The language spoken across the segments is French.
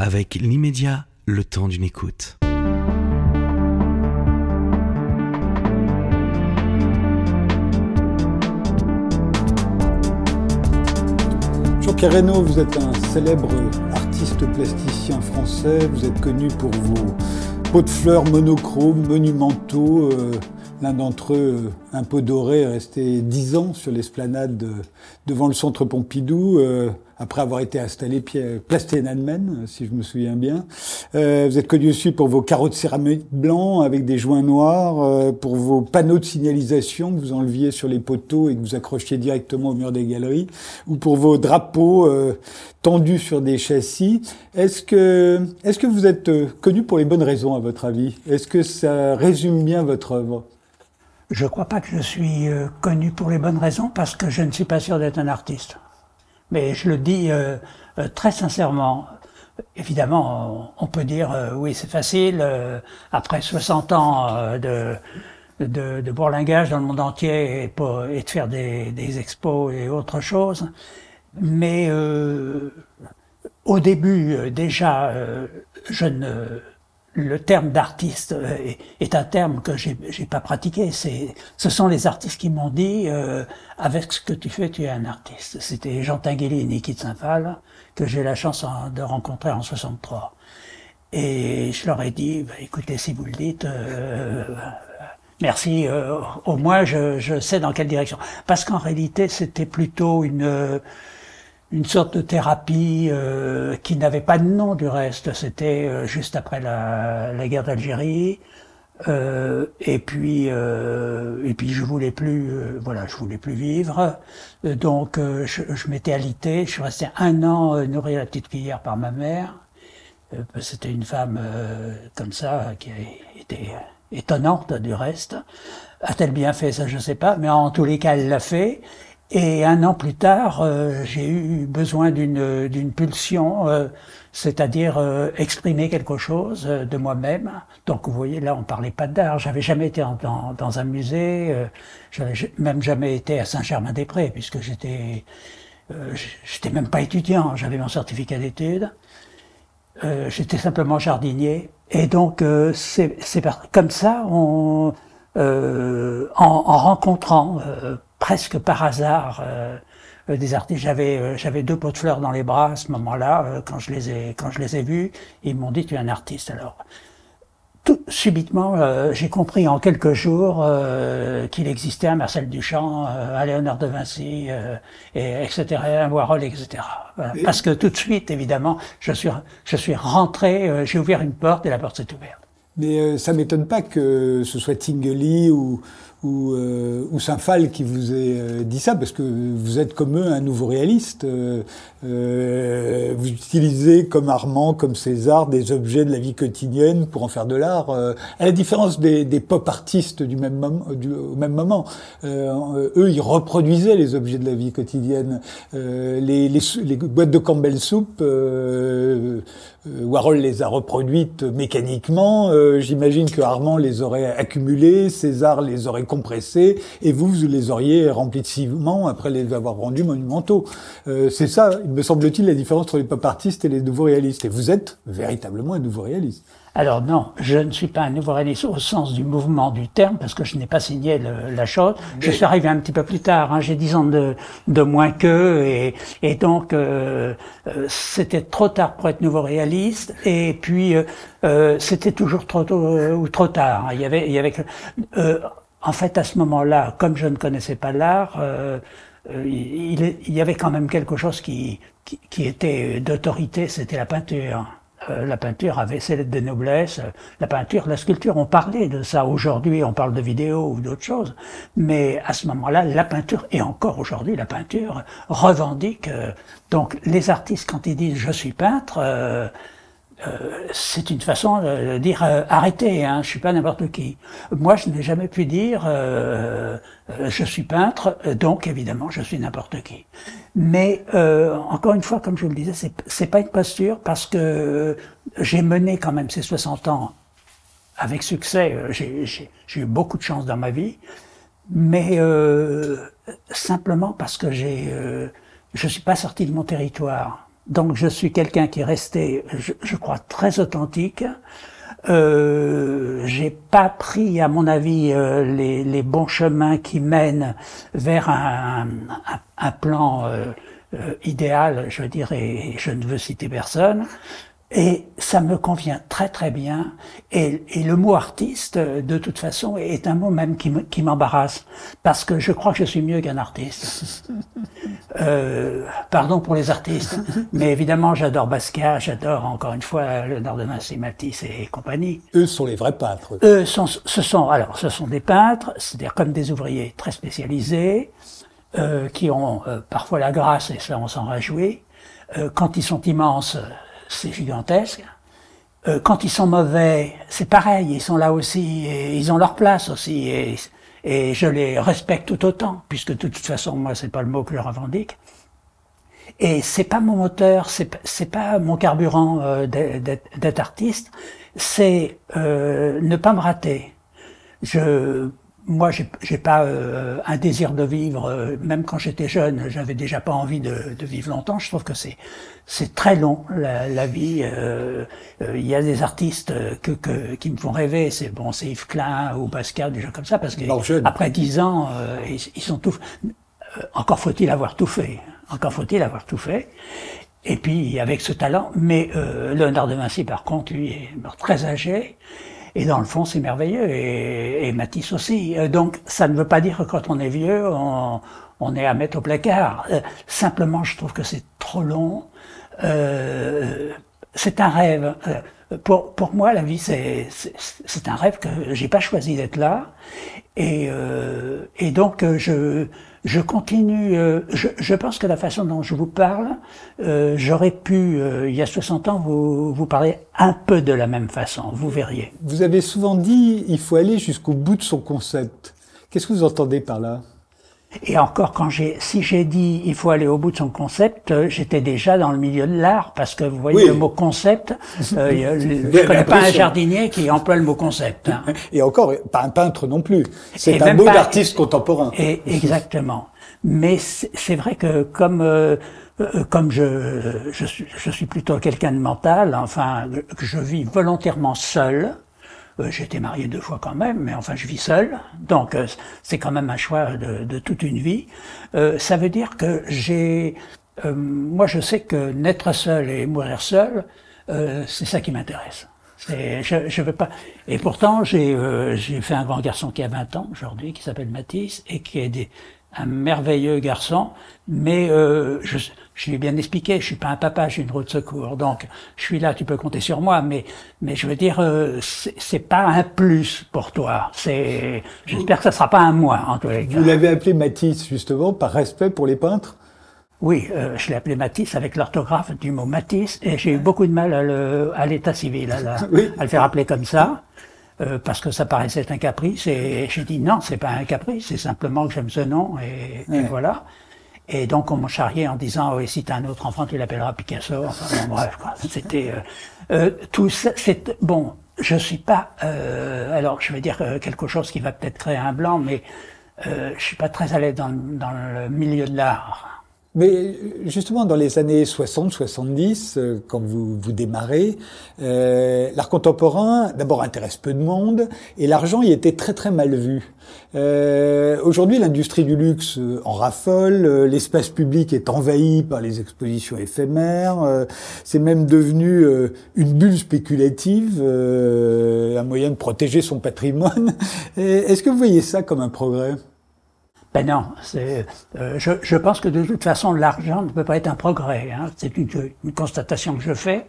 avec l'immédiat, le temps d'une écoute. Jean-Pierre vous êtes un célèbre artiste plasticien français. Vous êtes connu pour vos pots de fleurs monochromes, monumentaux. Euh, l'un d'entre eux, un pot doré, est resté dix ans sur l'esplanade devant le centre Pompidou. Euh, après avoir été installé place Tiananmen, si je me souviens bien. Euh, vous êtes connu aussi pour vos carreaux de céramique blanc avec des joints noirs, euh, pour vos panneaux de signalisation que vous enleviez sur les poteaux et que vous accrochiez directement au mur des galeries, ou pour vos drapeaux euh, tendus sur des châssis. Est-ce que, est-ce que vous êtes euh, connu pour les bonnes raisons, à votre avis? Est-ce que ça résume bien votre œuvre? Je ne crois pas que je suis euh, connu pour les bonnes raisons parce que je ne suis pas sûr d'être un artiste. Mais je le dis euh, euh, très sincèrement. Évidemment, on peut dire euh, oui, c'est facile. après 60 ans de, de, de, bourlingage dans le monde entier et, pour, et de faire des, des, expos et autre chose. Mais au début, déjà, je ne le terme d'artiste euh, est, un terme que j'ai, pas pratiqué. C'est, ce sont les artistes qui m'ont dit, euh, avec ce que tu fais, tu es un artiste. C'était Jean Tinguely et Niki de Saint-Phal, que j'ai la chance de rencontrer en 63. Et je leur ai dit, bah, écoutez, si vous le dites, euh, merci, euh, au moins je, je sais dans quelle direction. Parce qu'en réalité, c'était plutôt une une sorte de thérapie euh, qui n'avait pas de nom du reste. C'était euh, juste après la, la guerre d'Algérie. Euh, et puis et puis je voulais plus voilà je voulais plus vivre. Donc je, je m'étais alité. Je suis resté un an nourri la petite cuillère par ma mère. C'était une femme comme ça qui était étonnante du reste. A-t-elle bien fait? Ça je sais pas. Mais en tous les cas elle l'a fait et un an plus tard, euh, j'ai eu besoin d'une d'une pulsion, euh, c'est-à-dire euh, exprimer quelque chose de moi-même. Donc vous voyez, là, on parlait pas d'art. J'avais jamais été dans, dans un musée, j'avais même jamais été à Saint-Germain-des-Prés, puisque j'étais j'étais même pas étudiant. J'avais mon certificat d'études. j'étais simplement jardinier. Et donc c'est comme ça, on, en, en, rencontrant presque par hasard euh, euh, des artistes. J'avais euh, j'avais deux pots de fleurs dans les bras à ce moment-là quand je les ai quand je les ai vus. Ils m'ont dit tu es un artiste. Alors tout subitement j'ai compris en quelques jours qu'il existait un Marcel Duchamp, un Léonard de Vinci, et, etc., un Warhol, etc. Parce que tout de suite, évidemment, je suis je suis rentré, j'ai ouvert une porte et la porte s'est ouverte. Mais ça m'étonne pas que ce soit Tinguely ou ou, euh, ou Saint-Phal qui vous ait euh, dit ça, parce que vous êtes comme eux un nouveau réaliste. Euh, euh, vous utilisez comme Armand, comme César, des objets de la vie quotidienne pour en faire de l'art. à la différence des, des pop artistes du même moment, du, au même moment, eux ils reproduisaient les objets de la vie quotidienne. les, les, les, boîtes de Campbell Soup, Warhol les a reproduites mécaniquement. J'imagine que Armand les aurait accumulées, César les aurait compressés, et vous, vous les auriez remplis de ciment après les avoir rendus monumentaux. Euh, c'est ça, il me semble-t-il, la différence entre les pop artistes et les nouveaux réalistes. Et vous êtes véritablement un nouveau réaliste. Alors non, je ne suis pas un nouveau réaliste au sens du mouvement du terme, parce que je n'ai pas signé la chose. Je suis arrivé un petit peu plus tard, hein, j'ai dix ans de, de moins qu'eux, et, et donc euh, euh, c'était trop tard pour être nouveau réaliste, et puis euh, c'était toujours trop tôt ou trop tard. Il y avait, il y avait en fait, à ce moment-là, comme je ne connaissais pas l'art, euh, euh il, y avait quand même quelque chose qui, qui, qui était d'autorité, c'était la peinture. Euh, la peinture avait ses lettres de noblesse, la peinture, la sculpture, on parlait de ça. Aujourd'hui, on parle de vidéo ou d'autres choses. Mais à ce moment-là, la peinture, et encore aujourd'hui, la peinture revendique. Euh, donc, les artistes, quand ils disent « je suis peintre euh, c'est une façon de dire euh, arrêtez, hein, je suis pas n'importe qui. Moi, je n'ai jamais pu dire euh, euh, je suis peintre, donc évidemment je suis n'importe qui. Mais encore une fois, comme je vous le disais, c'est pas une posture parce que j'ai mené quand même ces 60 ans avec succès. J'ai eu beaucoup de chance dans ma vie, mais simplement parce que j'ai je suis pas sorti de mon territoire Donc je suis quelqu'un qui est resté, je, crois, très authentique. Euh, j'ai pas pris, à mon avis, euh, les, bons chemins qui mènent vers un, plan euh, euh idéal, je dirais, et je ne veux citer personne. Et ça me convient très très bien. Et, et, le mot artiste, de toute façon, est un mot même qui m'embarrasse, parce que je crois que je suis mieux qu'un artiste. Euh, pardon pour les artistes, mais évidemment j'adore Basquiat, j'adore encore une fois Léonard de Vinci, Matisse et compagnie. Eux sont les vrais peintres. Eux sont, ce sont alors ce sont des peintres, c'est-à-dire comme des ouvriers très spécialisés, euh, qui ont euh, parfois la grâce, et ça on s'en réjouit. Euh, quand ils sont immenses, c'est gigantesque. Euh, quand ils sont mauvais, c'est pareil, ils sont là aussi, et ils ont leur place aussi, et, et je les respecte tout autant, puisque de toute façon, moi, c'est pas le mot que je revendique. Et c'est pas mon moteur, c'est pas mon carburant euh, d'être artiste, c'est euh, ne pas me rater. Je moi, j'ai pas euh, un désir de vivre. Euh, même quand j'étais jeune, j'avais déjà pas envie de, de, vivre longtemps. Je trouve que c'est c'est très long la, la vie. Euh, il y a des artistes que, que qui me font rêver. C'est bon, c'est Yves Klein ou Pascal, des gens comme ça, parce que après dix ans, ils, ils, sont tout. encore faut-il avoir tout fait. Encore faut-il avoir tout fait. Et puis avec ce talent, mais Léonard de Vinci, par contre, lui est très âgé. Et dans le fond, c'est merveilleux. Et, Matisse aussi. Euh, donc, ça ne veut pas dire que quand on est vieux, on, est à mettre au placard. Euh, simplement, je trouve que c'est trop long. Euh, c'est un rêve. Euh, pour, pour moi, la vie, c'est, un rêve que j'ai pas choisi d'être là. Et, et donc, je, je continue, euh, je, je, pense que la façon dont je vous parle, euh, j'aurais pu, euh, il y a 60 ans, vous, vous parler un peu de la même façon, vous verriez. Vous avez souvent dit, il faut aller jusqu'au bout de son concept. Qu'est-ce que vous entendez par là? Et encore, quand j'ai, si j'ai dit il faut aller au bout de son concept, euh, j'étais déjà dans le milieu de l'art parce que vous voyez le mot concept. Euh, je connais pas un jardinier qui emploie le mot concept. Hein. Et encore, pas un peintre non plus. C'est un mot d'artiste contemporain. Et, exactement. Mais c'est vrai que comme euh, euh, comme je, je je suis plutôt quelqu'un de mental, enfin, que je vis volontairement seul, euh, j'ai été marié deux fois quand même, mais enfin je vis seul, donc euh, c'est quand même un choix de, de toute une vie. Euh, ça veut dire que j'ai, moi je sais que naître seul et mourir seul, c'est ça qui m'intéresse. Je, je veux pas. Et pourtant, j'ai j'ai fait un grand garçon qui a 20 ans aujourd'hui, qui s'appelle Matisse, et qui est des, un merveilleux garçon, mais euh, je, je lui ai bien expliqué, je suis pas un papa, j'ai une roue de secours, donc je suis là, tu peux compter sur moi, mais mais je veux dire, euh, c'est pas un plus pour toi. C'est, j'espère que ça sera pas un moins en tous les cas. Vous l'avez appelé Matisse justement par respect pour les peintres? Oui, euh, je l'ai appelé Matisse avec l'orthographe du mot Matisse, et j'ai eu beaucoup de mal à l'état civil, à, à le faire appeler comme ça. Euh, parce que ça paraissait un caprice. Et j'ai dit non, c'est pas un caprice, c'est simplement que j'aime ce nom et, voilà. Et donc on m'a charrié en disant oui, si t'as un autre enfant, tu l'appelleras Picasso. Enfin bon, bref, quoi. C'était euh, euh, tout ça. C'est bon. Je suis pas. Euh, alors je vais dire quelque chose qui va peut-être créer un blanc, mais je suis pas très à l'aise dans, dans le milieu de l'art. Mais justement, dans les années 60-70, euh, quand vous, vous démarrez, euh, l'art contemporain, d'abord, intéresse peu de monde, et l'argent y était très très mal vu. Euh, Aujourd'hui, l'industrie du luxe euh, en raffole, euh, l'espace public est envahi par les expositions éphémères, c'est même devenu une bulle spéculative, un moyen de protéger son patrimoine. Est-ce que vous voyez ça comme un progrès? Ben non, c'est, euh, je, je, pense que de toute façon, l'argent ne peut pas être un progrès. Hein. C'est une, une, constatation que je fais.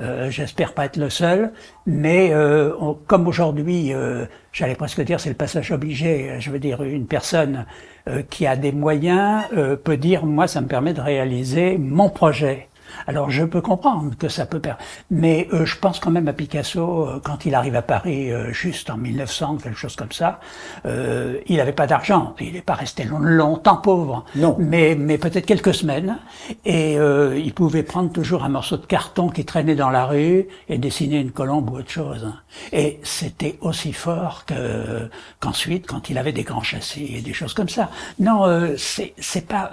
Euh, J'espère pas être le seul, mais euh, comme aujourd'hui, euh, j'allais presque dire, c'est le passage obligé. Je veux dire, une personne euh, qui a des moyens peut dire, moi, ça me permet de réaliser mon projet. Alors je peux comprendre que ça peut perdre, mais euh, je pense quand même à Picasso euh, quand il arrive à Paris euh, juste en 1900, quelque chose comme ça. il n'avait pas d'argent, il n'est pas resté longtemps pauvre, non. mais mais peut-être quelques semaines, et il pouvait prendre toujours un morceau de carton qui traînait dans la rue et dessiner une colombe ou autre chose. Et c'était aussi fort que qu'ensuite quand il avait des grands châssis et des choses comme ça. Non, c'est c'est pas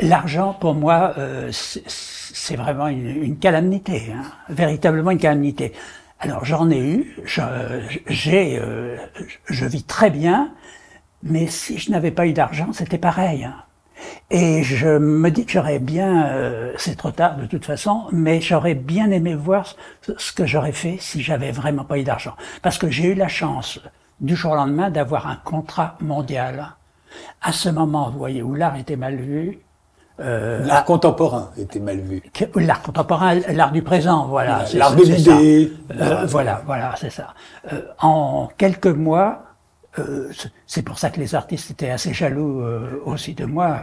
L'argent, pour moi, euh, c'est vraiment une, une calamité, hein, véritablement une calamité. Alors j'en ai eu, j'ai, euh, je vis très bien, mais si je n'avais pas eu d'argent, c'était pareil. Hein. Et je me dis que j'aurais bien, euh, c'est trop tard de toute façon, mais j'aurais bien aimé voir ce que j'aurais fait si j'avais vraiment pas eu d'argent. Parce que j'ai eu la chance du jour au lendemain d'avoir un contrat mondial. À ce moment, vous voyez, où l'art était mal vu, euh, l'art contemporain était mal vu. L'art contemporain, l'art du présent, voilà. L'art de l'idée. Euh, voilà, voilà, c'est ça. Euh, en quelques mois, c'est pour ça que les artistes étaient assez jaloux aussi de moi,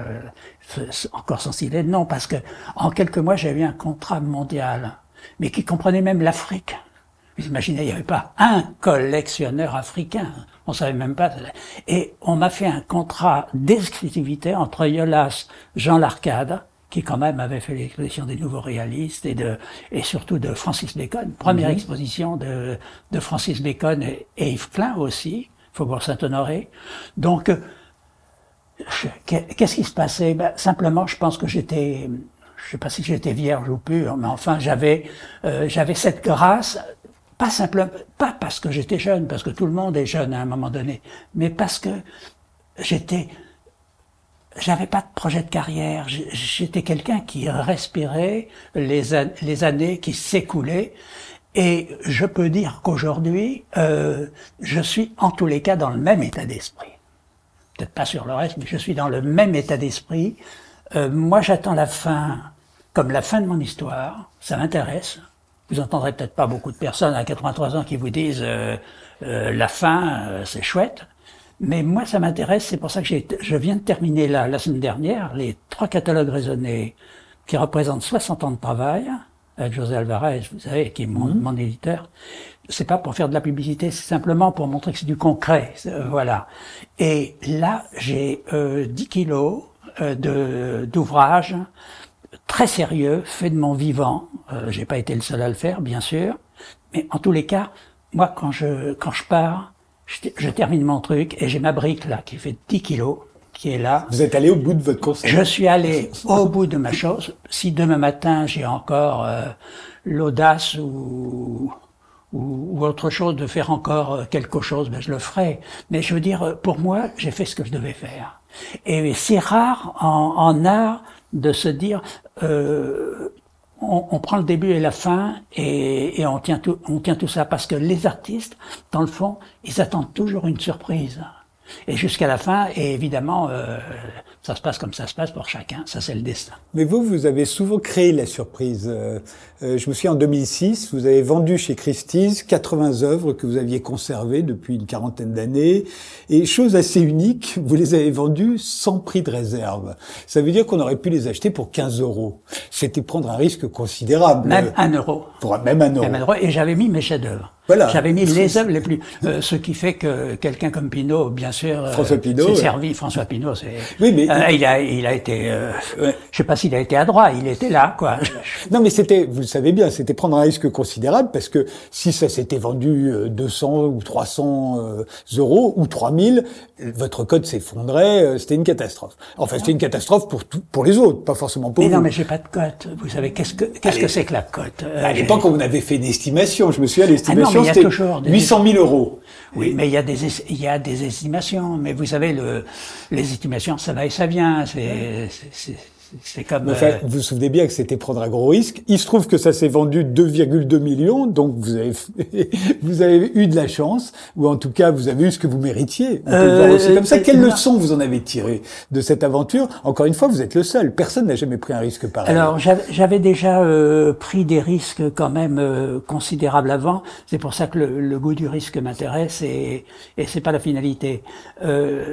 encore sans citer non, parce que en quelques mois, eu un contrat mondial, mais qui comprenait même l'Afrique. Vous imaginez, il n'y avait pas un collectionneur africain. On savait même pas. Et on m'a fait un contrat d'exclusivité entre Yolas, Jean Larcade, qui quand même avait fait l'exposition des nouveaux réalistes et de et surtout de Francis Bacon, première mhm. exposition de, de Francis Bacon et, Yves Klein aussi, Faubourg Saint-Honoré. Donc qu'est-ce qui se passait? Ben, Simplement, je pense que j'étais, je sais pas si j'étais vierge ou pur, mais enfin j'avais euh, j'avais cette grâce pas simplement, pas parce que j'étais jeune, parce que tout le monde est jeune à un moment donné, mais parce que j'étais, j'avais pas de projet de carrière. J'étais quelqu'un qui respirait les, les années qui s'écoulaient. Et je peux dire qu'aujourd'hui, euh, je suis en tous les cas dans le même état d'esprit. Peut-être pas sur le reste, mais je suis dans le même état d'esprit. Euh, moi, j'attends la fin comme la fin de mon histoire. Ça m'intéresse. Vous entendrez peut-être pas beaucoup de personnes à 83 ans qui vous disent euh, euh, la fin, euh, c'est chouette. Mais moi, ça m'intéresse. C'est pour ça que je viens de terminer là, la semaine dernière, les trois catalogues raisonnés qui représentent 60 ans de travail avec José Alvarez, vous savez, qui est mon, mhm. mon éditeur. C'est pas pour faire de la publicité, c'est simplement pour montrer que c'est du concret. voilà. Et là, j'ai 10 kilos de d'ouvrages très sérieux, fait de mon vivant. Euh, j'ai pas été le seul à le faire, bien sûr, mais en tous les cas, moi, quand je quand je pars, je, termine mon truc et j'ai ma brique là qui fait 10 kilos, qui est là. Vous êtes allé au bout de votre course Je suis allé au bout de ma chose. Si demain matin j'ai encore euh, l'audace ou, ou, autre chose de faire encore euh, quelque chose, ben je le ferai. Mais je veux dire, pour moi, j'ai fait ce que je devais faire. Et c'est rare en, en art de se dire euh, on, on, prend le début et la fin et, et, on tient tout, on tient tout ça parce que les artistes, dans le fond, ils attendent toujours une surprise et jusqu'à la fin. Et évidemment, euh, ça se passe comme ça se passe pour chacun. Ça, c'est le destin. Mais vous, vous avez souvent créé la surprise. Euh, euh je me souviens en 2006, vous avez vendu chez Christie's 80 œuvres que vous aviez conservées depuis une quarantaine d'années. Et chose assez unique, vous les avez vendues sans prix de réserve. Ça veut dire qu'on aurait pu les acheter pour 15 euros. C'était prendre un risque considérable. Même un euro. Pour même un euro. Même un euro. Et j'avais mis mes chefs-d'œuvre. Voilà. J'avais mis les œuvres les plus, euh, ce qui fait que quelqu'un comme Pinault, bien sûr, euh, François Pinault, s'est servi. François Pinault, c'est. Oui, mais euh, il a, il a été. Ouais. Je sais pas s'il a été à droit. Il était là, quoi. non, mais c'était, vous le savez bien, c'était prendre un risque considérable parce que si ça s'était vendu 200 ou 300 euros ou 3000, votre code s'effondrait. C'était une catastrophe. Enfin, c'était une catastrophe pour tout, pour les autres, pas forcément pour mais vous. non, mais j'ai pas de cote. Vous savez qu'est-ce que qu'est-ce que c'est que la cote À l'époque, on avait fait une estimation. Je me suis à l'estimation il y a toujours 800 000 euros. Oui, mais il y a des il y a des estimations. Mais vous savez, le, les estimations, ça va et ça vient. C'est c'est comme. Enfin, euh, Vous vous souvenez bien que c'était prendre un gros risque. Il se trouve que ça s'est vendu 2,2 millions, donc vous avez vous avez eu de la chance, ou en tout cas vous avez eu ce que vous méritiez. On peut voir aussi comme ça. Euh, Quelle leçon vous en avez tiré de cette aventure Encore une fois, vous êtes le seul. Personne n'a jamais pris un risque pareil. Alors j'avais déjà euh, pris des risques quand même euh, considérables avant. C'est pour ça que le, le goût du risque m'intéresse et et c'est pas la finalité.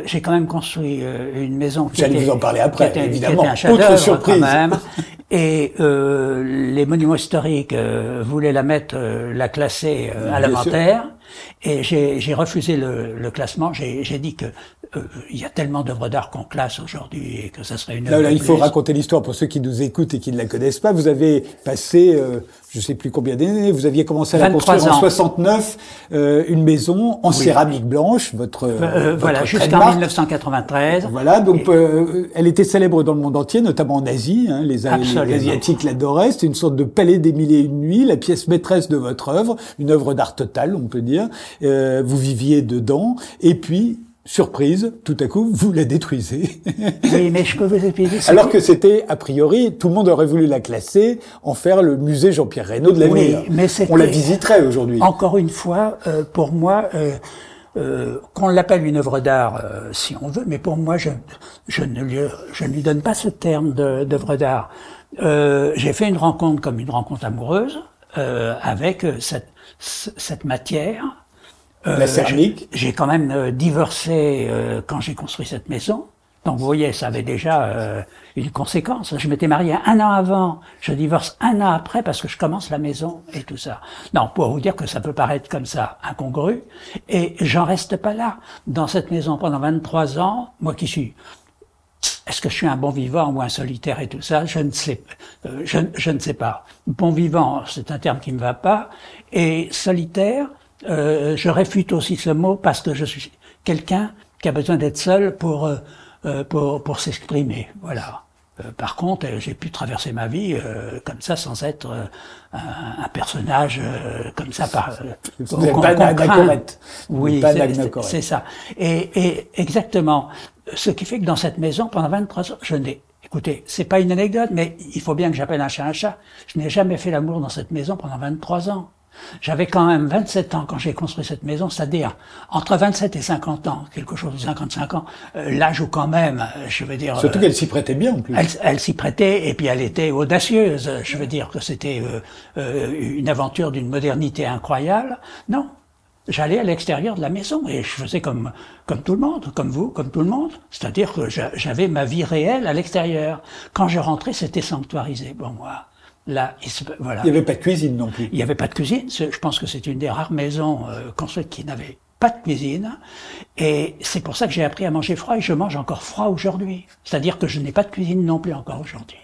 J'ai quand même construit une maison. J'allais vous en parler après, évidemment. un surprise. quand même. Et euh, les monuments historiques euh, voulaient la mettre, euh, la classer euh, à l'inventaire. Et j'ai refusé le, le classement. J'ai dit que euh, il y a tellement d'œuvres d'art qu'on classe aujourd'hui et que ça serait une. Là, là, il faut raconter l'histoire pour ceux qui nous écoutent et qui ne la connaissent pas. Vous avez passé, euh, je sais plus combien d'années, vous aviez commencé à la construire en 69, euh, une maison en céramique blanche, votre. Euh, voilà, jusqu'en 1993. Voilà, donc euh, elle était célèbre dans le monde entier, notamment en Asie. Hein, les, les, Asiatiques l'adoraient. C'était une sorte de palais des mille et une nuits, la pièce maîtresse de votre œuvre, une œuvre d'art totale, on peut dire. vous viviez dedans, et puis surprise, tout à coup, vous la détruisez. oui, mais je peux vous expliquer. Alors que c'était, a priori, tout le monde aurait voulu la classer, en faire le musée Jean-Pierre Reynaud de l'avenir. Oui, mais On la visiterait aujourd'hui. Encore une fois, euh, pour moi, euh, euh, qu'on l'appelle une œuvre d'art, euh, si on veut, mais pour moi, je, je, ne, lui, je ne lui donne pas ce terme d'œuvre d'art. Euh, J'ai fait une rencontre comme une rencontre amoureuse avec cette, cette matière euh, la céramique J'ai quand même euh, divorcé euh, quand j'ai construit cette maison. Donc vous voyez, ça avait déjà une conséquence. Je m'étais marié un an avant, je divorce un an après parce que je commence la maison et tout ça. Non, pour vous dire que ça peut paraître comme ça incongru. Et j'en reste pas là. Dans cette maison pendant 23 ans, moi qui suis est-ce que je suis un bon vivant ou un solitaire et tout ça? Je ne sais, je, je, ne sais pas. Bon vivant, c'est un terme qui me va pas. Et solitaire, euh, je réfute aussi ce mot parce que je suis quelqu'un qui a besoin d'être seul pour euh, euh pour, pour s'exprimer. Voilà. Euh, par contre, j'ai pu traverser ma vie comme ça sans être un, un, personnage comme ça par. Correct. Oui, c'est ça. Et, et exactement. Ce qui fait que dans cette maison, pendant 23 ans, je n'ai Écoutez, c'est pas une anecdote, mais il faut bien que j'appelle un chat un chat. Je n'ai jamais fait l'amour dans cette maison pendant 23 ans. J'avais quand même 27 ans quand j'ai construit cette maison, c'est-à-dire entre 27 et 50 ans, quelque chose de 55 ans, euh, l'âge où quand même, euh, je veux dire... Surtout qu'elle s'y prêtait bien en plus. Elle, s'y prêtait et puis elle était audacieuse. Je veux dire que c'était euh, une aventure d'une modernité incroyable. Non, j'allais à l'extérieur de la maison et je faisais comme comme tout le monde, comme vous, comme tout le monde. C'est-à-dire que j'avais ma vie réelle à l'extérieur. Quand je rentrais, c'était sanctuarisé pour moi. Là, il, voilà. il n'y avait pas de cuisine non plus. Il n'y avait pas de cuisine. Je pense que c'est une des rares maisons euh, construites qui n'avait pas de cuisine. Et c'est pour ça que j'ai appris à manger froid et je mange encore froid aujourd'hui. C'est-à-dire que je n'ai pas de cuisine non plus encore aujourd'hui.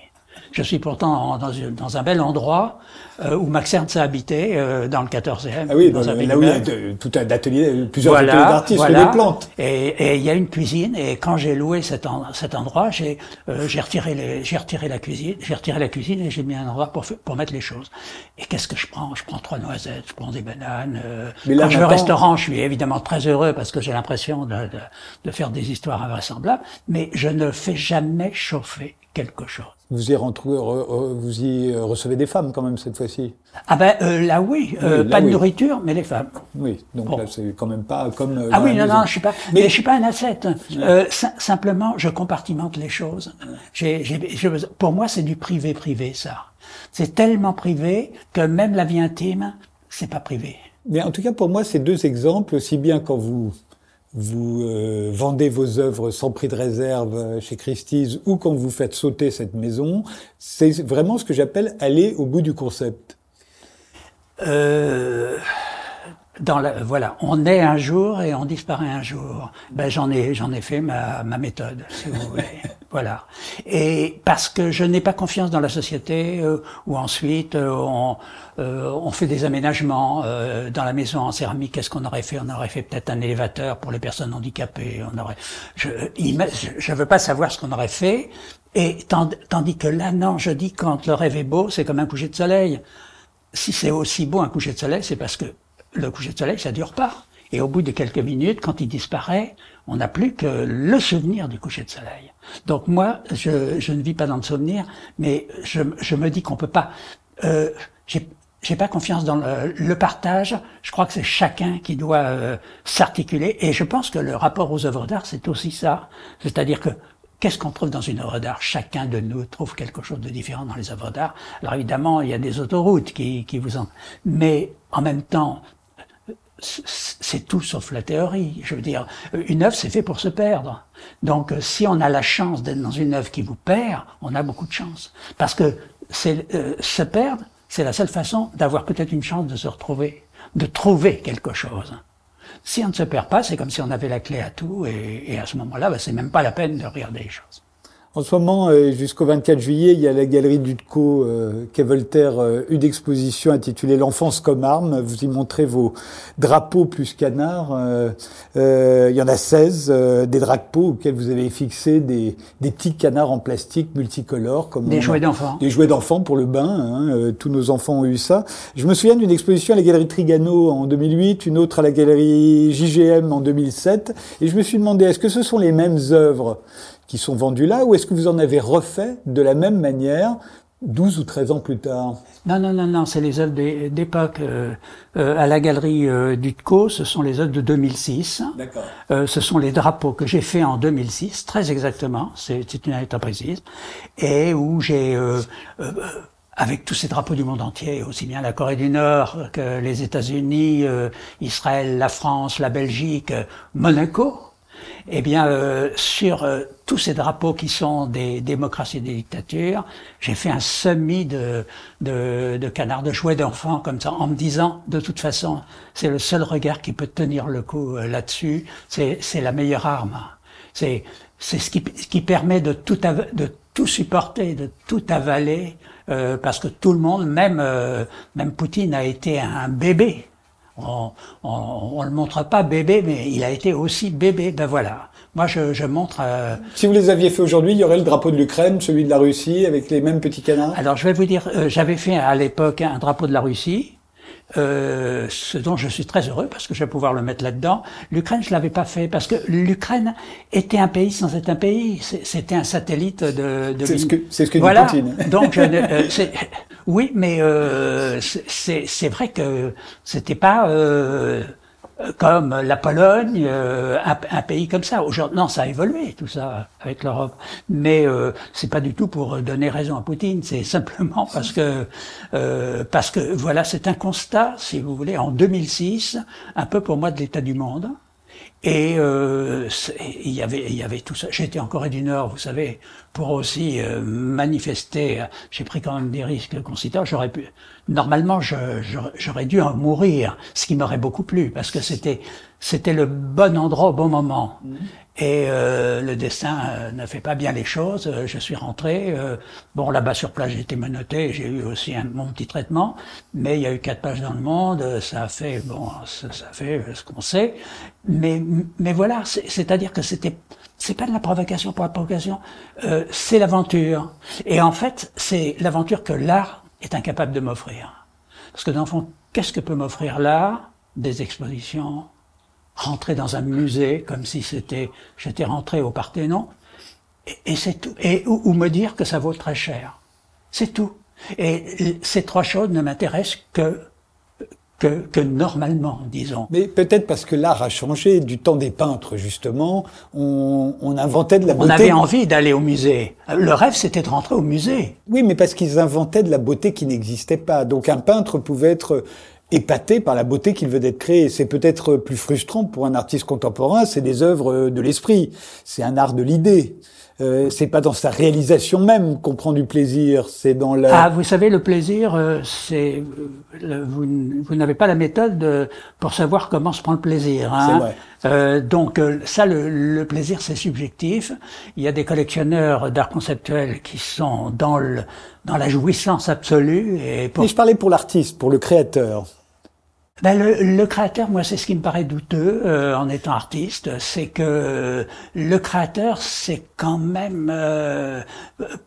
Je suis pourtant dans, dans un bel endroit euh, où Max Ernst a habité, euh, dans le 14e. Ah oui, dans là où il y a tout un atelier, plusieurs ateliers d'artistes, voilà. des plantes. Et, il y a une cuisine, et quand j'ai loué cet, cet endroit, j'ai euh, retiré, j'ai retiré la cuisine, j'ai retiré la cuisine et j'ai mis un endroit pour, pour mettre les choses. Et qu'est-ce que je prends? Je prends trois noisettes, je prends des bananes. Mais quand je vais au restaurant, je suis évidemment très heureux parce que j'ai l'impression de, de, de faire des histoires invraisemblables, mais je ne fais jamais chauffer quelque chose. Vous y, vous y recevez des femmes quand même cette fois-ci Ah ben euh, là oui, euh, pas de nourriture, mais les femmes. Oui, donc là c'est quand même pas comme. Euh, ah oui, non, non, je suis pas. Mais, je suis pas un ascète. Euh, simplement, je compartimente les choses. J'ai, pour moi, c'est du privé privé ça. C'est tellement privé que même la vie intime, c'est pas privé. Mais en tout cas, pour moi, c'est deux exemples, aussi bien quand vous vous euh, vendez vos œuvres sans prix de réserve euh, chez Christie's ou quand vous faites sauter cette maison, c'est vraiment ce que j'appelle aller au bout du concept. Euh, dans la, voilà, on est un jour et on disparaît un jour. Ben j'en ai, j'en ai fait ma, ma méthode, si vous voulez. voilà. Et parce que je n'ai pas confiance dans la société euh, où ensuite euh, on, euh, on fait des aménagements dans la maison en céramique. Qu'est-ce qu'on aurait fait? On aurait fait peut-être un élévateur pour les personnes handicapées. On aurait. Je, je veux pas savoir ce qu'on aurait fait. Et tandis que là, non, je dis quand le rêve est beau, c'est comme un coucher de soleil. Si c'est aussi beau un coucher de soleil, c'est parce que le coucher de soleil, ça dure pas. Et au bout de quelques minutes, quand il disparaît, on n'a plus que le souvenir du coucher de soleil. Donc moi, je, je ne vis pas dans le souvenir, mais je, je me dis qu'on peut pas. Euh, j'ai pas confiance dans le, le, partage. Je crois que c'est chacun qui doit euh, s'articuler. Et je pense que le rapport aux œuvres d'art, c'est aussi ça. C'est-à-dire que Qu'est-ce qu'on trouve dans une œuvre d'art? Chacun de nous trouve quelque chose de différent dans les œuvres d'art. Alors évidemment, il y a des autoroutes qui, qui vous en... Mais en même temps, c'est tout sauf la théorie. Je veux dire, une œuvre, c'est fait pour se perdre. Donc, si on a la chance d'être dans une œuvre qui vous perd, on a beaucoup de chance. Parce que euh, se perdre, c'est la seule façon d'avoir peut-être une chance de se retrouver, de trouver quelque chose. Si on ne se perd pas, c'est comme si on avait la clé à tout, et, à ce moment-là, bah, c'est même pas la peine de regarder les choses. En ce moment, euh, jusqu'au 24 juillet, il y a la galerie Dutco euh, Voltaire, euh, une exposition intitulée L'enfance comme arme. Vous y montrez vos drapeaux plus canards. Euh, euh il y en a 16, des drapeaux auxquels vous avez fixé des, des petits canards en plastique multicolores. Comme des jouets d'enfants. Des jouets d'enfants pour le bain. Hein, tous nos enfants ont eu ça. Je me souviens d'une exposition à la galerie Trigano en 2008, une autre à la galerie JGM en 2007. Et je me suis demandé, est-ce que ce sont les mêmes œuvres qui sont vendus là, ou est-ce que vous en avez refait de la même manière 12 ou 13 ans plus tard? Non, non, non, non, c'est les œuvres d'époque. Euh, euh, à la galerie euh, Dutco, ce sont les œuvres de 2006. D'accord. Euh, ce sont les drapeaux que j'ai fait en 2006, très exactement, c'est une année précise, et où j'ai... Euh, avec tous ces drapeaux du monde entier, aussi bien la Corée du Nord que les États-Unis, Israël, la France, la Belgique, Monaco, eh bien, euh, sur euh, tous ces drapeaux qui sont des démocraties et des dictatures, j'ai fait un semi de, de, de canards, de jouets d'enfants comme ça, en me disant, de toute façon, c'est le seul regard qui peut tenir le coup euh, là-dessus, c'est la meilleure arme. C'est ce qui, qui permet de tout, de tout supporter, de tout avaler, parce que tout le monde, même, même Poutine a été un bébé on, on, le montre pas bébé, mais il a été aussi bébé. Ben voilà. Moi, je, je montre. Euh, si vous les aviez fait aujourd'hui, il y aurait le drapeau de l'Ukraine, celui de la Russie, avec les mêmes petits canards. Alors, je vais vous dire, euh, j'avais fait à l'époque un drapeau de la Russie. Euh, ce dont je suis très heureux parce que je vais pouvoir le mettre là-dedans. L'Ukraine, je l'avais pas fait parce que l'Ukraine était un pays sans être un pays. C'était un satellite de. de c'est ce que c'est ce que voilà. dit Poutine. Donc, euh, oui, mais euh, c'est vrai que c'était pas euh, comme la Pologne, euh, un, pays comme ça. Aujourd'hui, non, ça a évolué tout ça avec l'Europe, mais euh, c'est pas du tout pour donner raison à Poutine. C'est simplement parce que parce que voilà, c'est un constat, si vous voulez, en 2006, un peu pour moi de l'état du monde. Et euh, il y avait il y avait tout ça. J'étais en Corée du Nord, vous savez, pour aussi euh, manifester. J'ai pris quand même des risques considérables. J'aurais pu normalement j'aurais dû en mourir, ce qui m'aurait beaucoup plu parce que c'était c'était le bon endroit au bon moment. Mm-hmm. Et euh, le destin euh, ne fait pas bien les choses. Euh, je suis rentré. bon, là-bas sur place, j'ai été menotté. J'ai eu aussi un, mon petit traitement. Mais il y a eu quatre pages dans le monde. Ça a fait, bon, ça, fait ce qu'on sait. Mais, mais voilà, c'est-à-dire que c'était, c'est pas de la provocation pour la provocation. c'est l'aventure. Et en fait, c'est l'aventure que l'art est incapable de m'offrir. Parce que dans le fond, qu'est-ce que peut m'offrir l'art? Des expositions, rentrer dans un musée comme si c'était j'étais rentré au Parthénon et, et c'est tout et ou, me dire que ça vaut très cher c'est tout et ces trois choses ne m'intéressent que que, que, normalement, disons. Mais peut-être parce que l'art a changé du temps des peintres, justement. On, on inventait de la beauté. On avait envie d'aller au musée. Le rêve, c'était de rentrer au musée. Oui, mais parce qu'ils inventaient de la beauté qui n'existait pas. Donc un peintre pouvait être épaté par la beauté qu'il veut d'être créé. C'est peut-être plus frustrant pour un artiste contemporain, c'est des œuvres de l'esprit, c'est un art de l'idée. Euh, c'est pas dans sa réalisation même qu'on prend du plaisir, c'est dans la. Ah, vous savez, le plaisir, euh, c'est euh, vous, vous n'avez pas la méthode euh, pour savoir comment se prend le plaisir. Hein. Vrai. donc ça, le, le plaisir, c'est subjectif. Il y a des collectionneurs d'art conceptuel qui sont dans le dans la jouissance absolue. Et pour... Mais je parlais pour l'artiste, pour le créateur. Ben le, le, créateur, moi, c'est ce qui me paraît douteux euh, en étant artiste, c'est que le créateur, c'est quand même, euh,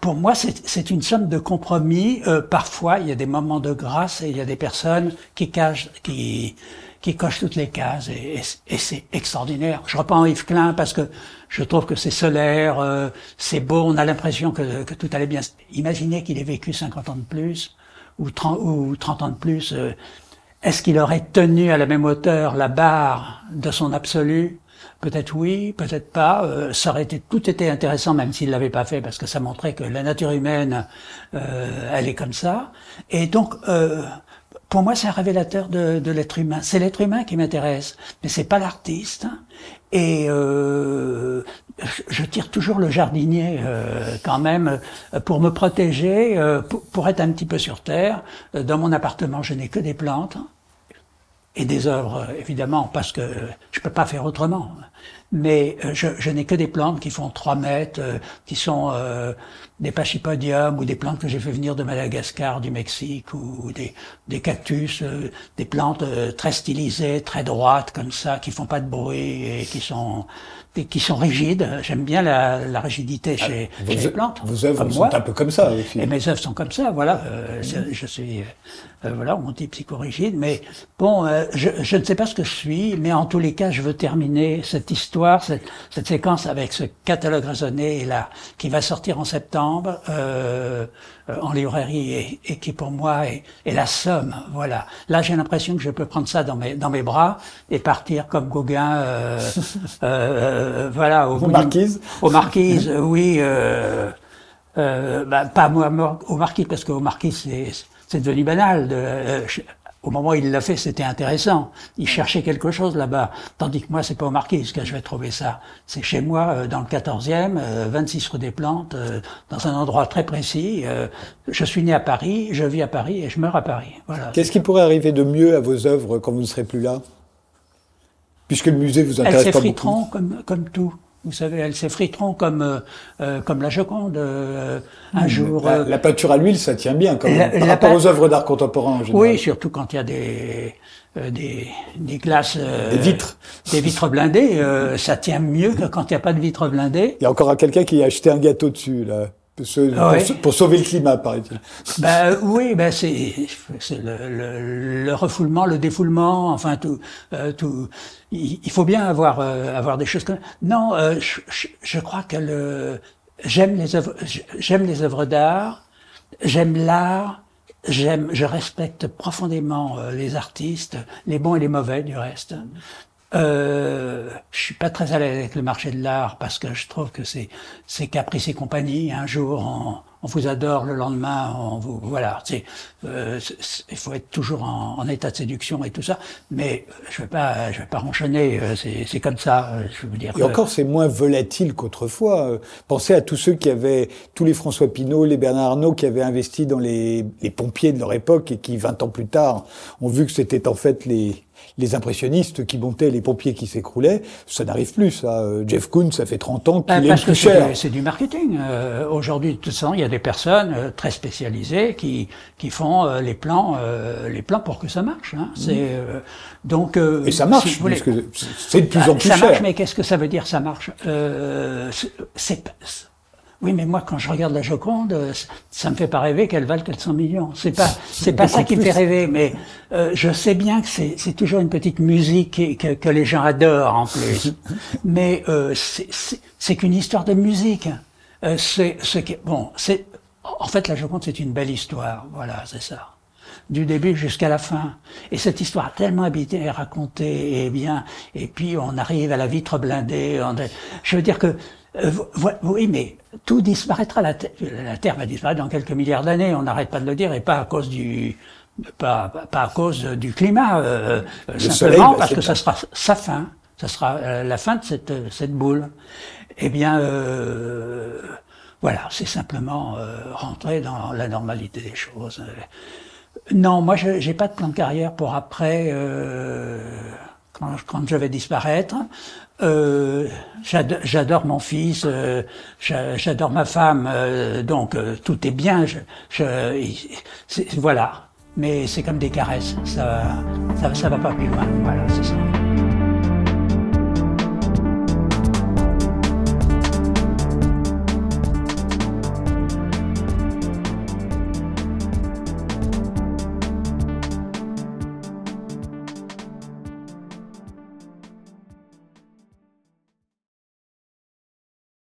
pour moi, c'est une somme de compromis. Euh, parfois, il y a des moments de grâce et il y a des personnes qui cachent, qui qui cochent toutes les cases et, et, c'est extraordinaire. Je reprends Yves Klein parce que je trouve que c'est solaire, c'est beau, on a l'impression que, que, tout allait bien. Imaginez qu'il ait vécu 50 ans de plus ou 30, ou 30 ans de plus est-ce qu'il aurait tenu à la même hauteur la barre de son absolu? Peut-être oui, peut-être pas. Euh, ça aurait été tout était intéressant même s'il l'avait pas fait parce que ça montrait que la nature humaine, euh, elle est comme ça. Et donc, euh, pour moi, c'est un révélateur de, de l'être humain. C'est l'être humain qui m'intéresse, mais c'est pas l'artiste. Et euh, je tire toujours le jardinier euh, quand même pour me protéger, euh, pour, pour, être un petit peu sur terre. Dans mon appartement, je n'ai que des plantes et des œuvres, évidemment, parce que je peux pas faire autrement. Mais euh, je, je n'ai que des plantes qui font 3 mètres, euh, qui sont euh, des pachipodiums ou des plantes que j'ai fait venir de Madagascar, du Mexique, ou, des, des, cactus, des plantes très stylisées, très droites comme ça, qui font pas de bruit et qui sont qui sont rigides. J'aime bien la, la rigidité ah, chez, chez les plantes. Vos œuvres sont un peu comme ça aussi. Et mes œuvres sont comme ça, voilà. Euh, je suis, euh, voilà, on dit psychorigide. Mais bon, euh, je, je, ne sais pas ce que je suis, mais en tous les cas, je veux terminer cette histoire, cette, cette séquence avec ce catalogue raisonné là, qui va sortir en septembre euh, en librairie et, et, qui pour moi est, est, la somme. Voilà. Là, j'ai l'impression que je peux prendre ça dans mes dans mes bras et partir comme Gauguin. Euh, voilà, au aux marquises. Aux marquises, oui. Euh, euh, bah, pas moi, aux marquises, parce qu'aux marquises, c'est devenu banal. De, euh, au moment où il l'a fait, c'était intéressant. Il cherchait quelque chose là-bas. Tandis que moi, c'est pas aux marquises que je vais trouver ça. C'est chez moi, dans le 14e, 26 rue des Plantes, dans un endroit très précis. je suis né à Paris, je vis à Paris et je meurs à Paris. Voilà. Qu'est-ce qui pourrait arriver de mieux à vos œuvres quand vous ne serez plus là? Puisque le musée vous intéresse elles s'effriteront comme comme tout. Vous savez, elles s'effriteront comme euh, euh, comme la Joconde. Euh, un jour. La, peinture à l'huile, ça tient bien quand même. par rapport aux œuvres d'art contemporain en général. Oui, surtout quand il y a des des, des glaces, des vitres, des vitres blindées, ça tient mieux que quand il n'y a pas de vitres blindées. Il y a encore quelqu'un qui a acheté un gâteau dessus là. Pour, sauver le climat, paraît-il. Ben oui, ben c'est le, le, le, refoulement, le défoulement, enfin tout, euh, tout. Il, faut bien avoir euh, avoir des choses comme. Non, euh, je, je, crois que le j'aime les œuvres, j'aime les œuvres d'art, j'aime l'art, j'aime, je respecte profondément les artistes, les bons et les mauvais du reste. Euh, je suis pas très à l'aise avec le marché de l'art parce que je trouve que c'est c'est caprice et compagnie. Un jour on, on, vous adore, le lendemain on vous voilà. C'est euh, il faut être toujours en, en, état de séduction et tout ça. Mais je vais pas je vais pas ronchonner. Euh, c'est c'est comme ça. Euh, je veux dire. Et encore c'est moins volatile qu'autrefois. Pensez à tous ceux qui avaient tous les François Pinault, les Bernard Arnault qui avaient investi dans les les pompiers de leur époque et qui 20 ans plus tard ont vu que c'était en fait les les impressionnistes qui montaient, les pompiers qui s'écroulaient, ça n'arrive plus. Ça. Euh, Jeff Koons, ça fait 30 ans qu'il bah, est plus cher. C'est du marketing. Euh, Aujourd'hui, de toute façon, il y a des personnes euh, très spécialisées qui qui font euh, les plans, les plans pour que ça marche. Hein. C'est donc. Et ça marche, si c'est de plus en plus ça cher. marche, mais qu'est-ce que ça veut dire Ça marche? c'est oui, mais moi, quand je regarde la Joconde, ça me fait pas rêver qu'elle vale 400 millions. C'est pas, c'est pas ça qui me fait rêver. Mais euh, je sais bien que c'est, c'est toujours une petite musique que, que, les gens adorent en plus. mais euh, c'est, c'est, qu'une histoire de musique. Euh, c'est, c'est bon, c'est en fait la Joconde, c'est une belle histoire. Voilà, c'est ça du début jusqu'à la fin. Et cette histoire tellement habitée et racontée et bien, et puis on arrive à la vitre blindée. Je veux dire que euh, oui, mais tout disparaîtra. La, la, Terre va disparaître dans quelques milliards d'années. On n'arrête pas de le dire, et pas à cause du pas, pas à cause du climat, euh, simplement parce que ça sera sa fin. Ça sera euh, la fin de cette, cette boule. Eh bien, euh, voilà, c'est simplement rentrer dans la normalité des choses. Non, moi, je j'ai pas de plan de carrière pour après quand, quand je vais disparaître. Euh, j'adore mon fils, euh, j'adore ma femme, euh, donc euh, tout est bien. Je, je voilà, mais c'est comme des caresses, ça, ça, ça va pas plus loin. Voilà, c'est ça.